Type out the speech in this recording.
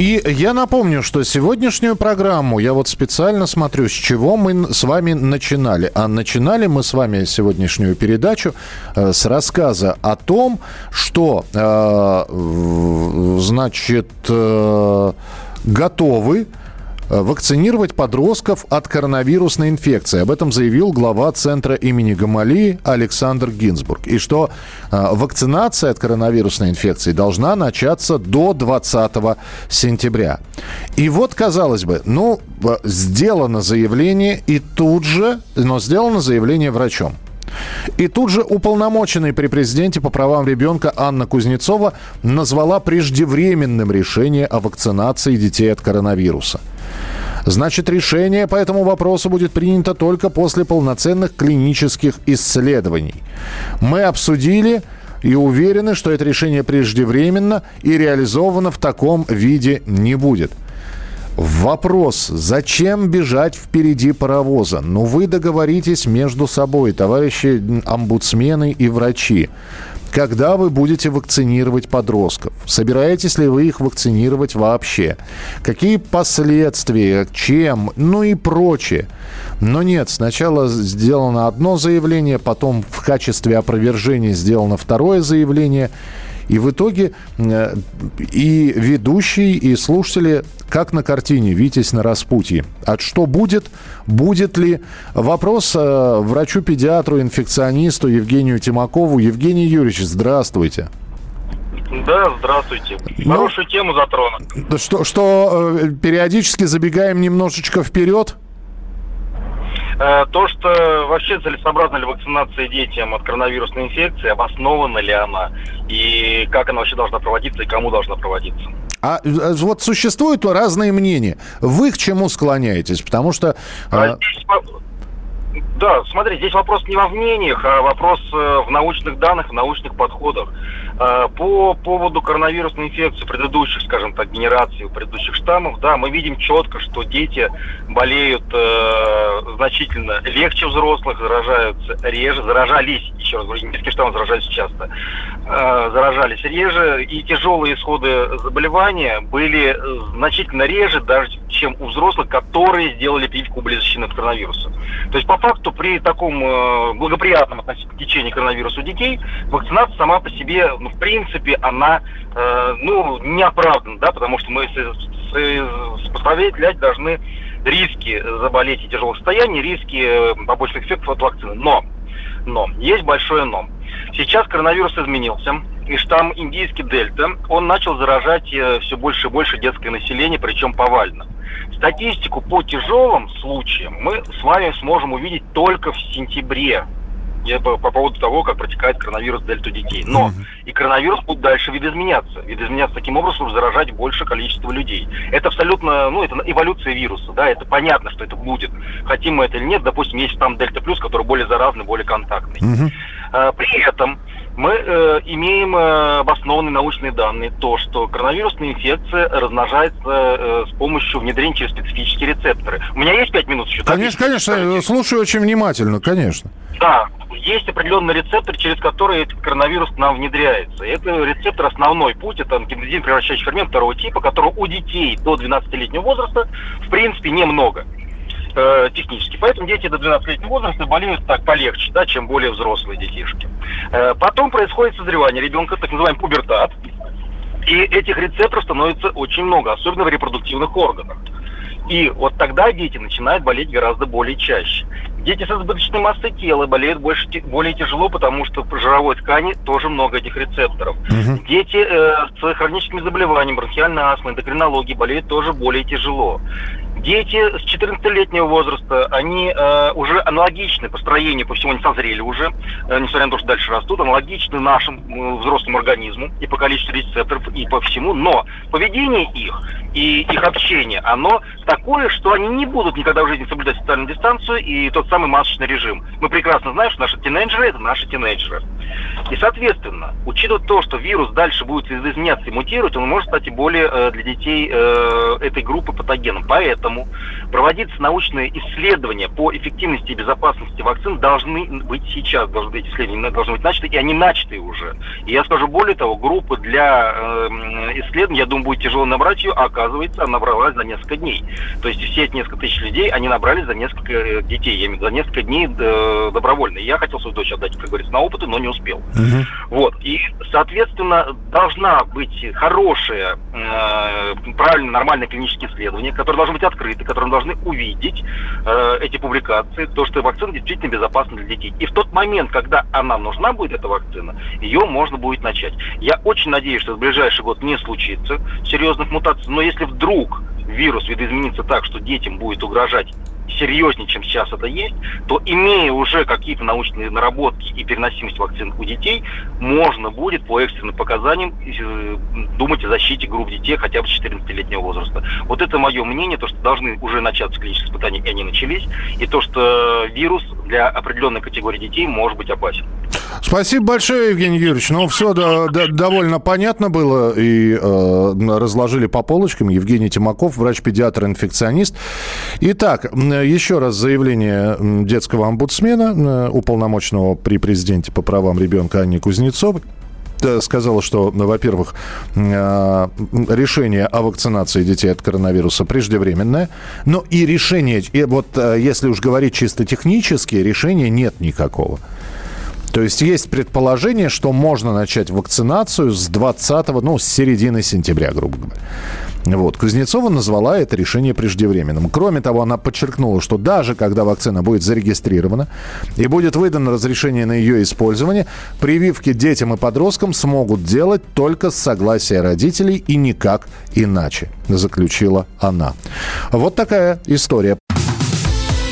И я напомню, что сегодняшнюю программу я вот специально смотрю, с чего мы с вами начинали. А начинали мы с вами сегодняшнюю передачу э, с рассказа о том, что, э, значит, э, готовы вакцинировать подростков от коронавирусной инфекции. Об этом заявил глава центра имени Гамалии Александр Гинзбург. И что э, вакцинация от коронавирусной инфекции должна начаться до 20 сентября. И вот, казалось бы, ну, э, сделано заявление, и тут же, но сделано заявление врачом. И тут же уполномоченный при президенте по правам ребенка Анна Кузнецова назвала преждевременным решение о вакцинации детей от коронавируса. Значит, решение по этому вопросу будет принято только после полноценных клинических исследований. Мы обсудили и уверены, что это решение преждевременно и реализовано в таком виде не будет. Вопрос, зачем бежать впереди паровоза? Ну, вы договоритесь между собой, товарищи омбудсмены и врачи. Когда вы будете вакцинировать подростков? Собираетесь ли вы их вакцинировать вообще? Какие последствия? Чем? Ну и прочее. Но нет, сначала сделано одно заявление, потом в качестве опровержения сделано второе заявление. И в итоге э, и ведущий, и слушатели, как на картине «Витязь на распутье». А что будет? Будет ли? Вопрос э, врачу-педиатру, инфекционисту Евгению Тимакову. Евгений Юрьевич, здравствуйте. Да, здравствуйте. Ну- Хорошую тему затронут. Что, что э, периодически забегаем немножечко вперед? Э, То, что вообще целесообразна ли вакцинация детям от коронавирусной инфекции, обоснована ли она, и как она вообще должна проводиться, и кому должна проводиться. А э, вот существуют разные мнения. Вы к чему склоняетесь? Потому что... А э, здесь во- Да, смотри, здесь вопрос не во мнениях, а вопрос э, в научных данных, в научных подходах. Э, По поводу коронавирусной инфекции предыдущих, скажем так, генераций, предыдущих штаммов, да, мы видим четко, что дети болеют э, значительно легче взрослых, заражаются реже, заражались, еще раз говорю, немецкий штамм заражаются часто, э, заражались реже, и тяжелые исходы заболевания были значительно реже, даже чем у взрослых, которые сделали прививку были защищены от коронавируса. То есть, по факту, при таком э, благоприятном относительно течении коронавируса у детей, вакцинация сама по себе, ну, в принципе, она, э, ну, не оправдана, да, потому что мы сопоставлять должны риски заболеть и тяжелых состояний, риски э, побочных эффектов от вакцины. Но, но, есть большое но. Сейчас коронавирус изменился, и штамм индийский дельта, он начал заражать все больше и больше детское население, причем повально. Статистику по тяжелым случаям мы с вами сможем увидеть только в сентябре. По, по поводу того, как протекает коронавирус дельта детей. Но и коронавирус будет дальше видоизменяться. Видоизменяться таким образом, чтобы заражать большее количество людей. Это абсолютно, ну, это эволюция вируса, да, это понятно, что это будет. Хотим мы это или нет, допустим, есть там дельта плюс, который более заразный, более контактный. А, При этом мы э, имеем э, обоснованные научные данные, то, что коронавирусная инфекция размножается э, с помощью внедрения через специфические рецепторы. У меня есть пять минут еще? да? Конечно, конечно, э, слушаю очень внимательно, конечно. Да, есть определенный рецептор, через который этот коронавирус к нам внедряется. Это рецептор основной путь, это гемодин превращающий фермент второго типа, которого у детей до 12-летнего возраста в принципе немного э, технически. Поэтому дети до 12-летнего возраста болеют так полегче, да, чем более взрослые детишки. Э, потом происходит созревание ребенка, так называемый пубертат. И этих рецепторов становится очень много, особенно в репродуктивных органах. И вот тогда дети начинают болеть гораздо более чаще. Дети с избыточной массой тела болеют больше, более тяжело, потому что в жировой ткани тоже много этих рецепторов. Дети э, с хроническими заболеваниями, бронхиальной астмой, эндокринологией болеют тоже более тяжело. Дети с 14-летнего возраста, они э, уже аналогичны по строению, по всему они созрели уже, э, несмотря на то, что дальше растут, аналогичны нашему э, взрослому организму и по количеству рецепторов, и по всему, но поведение их и их общение, оно такое, что они не будут никогда в жизни соблюдать социальную дистанцию, и тот самый масочный режим. Мы прекрасно знаем, что наши тинейджеры – это наши тинейджеры. И, соответственно, учитывая то, что вирус дальше будет изменяться и мутировать, он может стать и более э, для детей э, этой группы патогеном. Поэтому проводиться научные исследования по эффективности и безопасности вакцин должны быть сейчас, должны быть исследования должны быть начаты, и они начаты уже. И я скажу более того, группы для э, исследований, я думаю, будет тяжело набрать ее, а оказывается, она набралась за несколько дней. То есть все эти несколько тысяч людей, они набрались за несколько э, детей, я имею за несколько дней добровольно. И я хотел свою дочь отдать, как говорится, на опыты, но не успел. Угу. Вот. И, соответственно, должна быть хорошая, э, правильно, нормальная клинические исследования, которые должны быть открыты, которые должны увидеть э, эти публикации, то, что вакцина действительно безопасна для детей. И в тот момент, когда она нужна будет, эта вакцина, ее можно будет начать. Я очень надеюсь, что в ближайший год не случится серьезных мутаций, но если вдруг вирус видоизменится так, что детям будет угрожать серьезнее, чем сейчас это есть, то имея уже какие-то научные наработки и переносимость вакцин у детей, можно будет по экстренным показаниям э, думать о защите групп детей хотя бы 14-летнего возраста. Вот это мое мнение, то, что должны уже начаться клинические испытания, и они начались, и то, что вирус для определенной категории детей может быть опасен. Спасибо большое, Евгений Юрьевич. Ну, все да, да, довольно понятно было и э, разложили по полочкам. Евгений Тимаков, врач-педиатр, инфекционист. Итак, еще раз заявление детского омбудсмена, э, уполномоченного при президенте по правам ребенка Анни Кузнецовой э, сказала, что, во-первых, э, решение о вакцинации детей от коронавируса преждевременное, но и решение, и вот если уж говорить чисто технически, решения нет никакого. То есть есть предположение, что можно начать вакцинацию с 20, ну, с середины сентября, грубо говоря. Вот. Кузнецова назвала это решение преждевременным. Кроме того, она подчеркнула, что даже когда вакцина будет зарегистрирована и будет выдано разрешение на ее использование, прививки детям и подросткам смогут делать только с согласия родителей и никак иначе, заключила она. Вот такая история.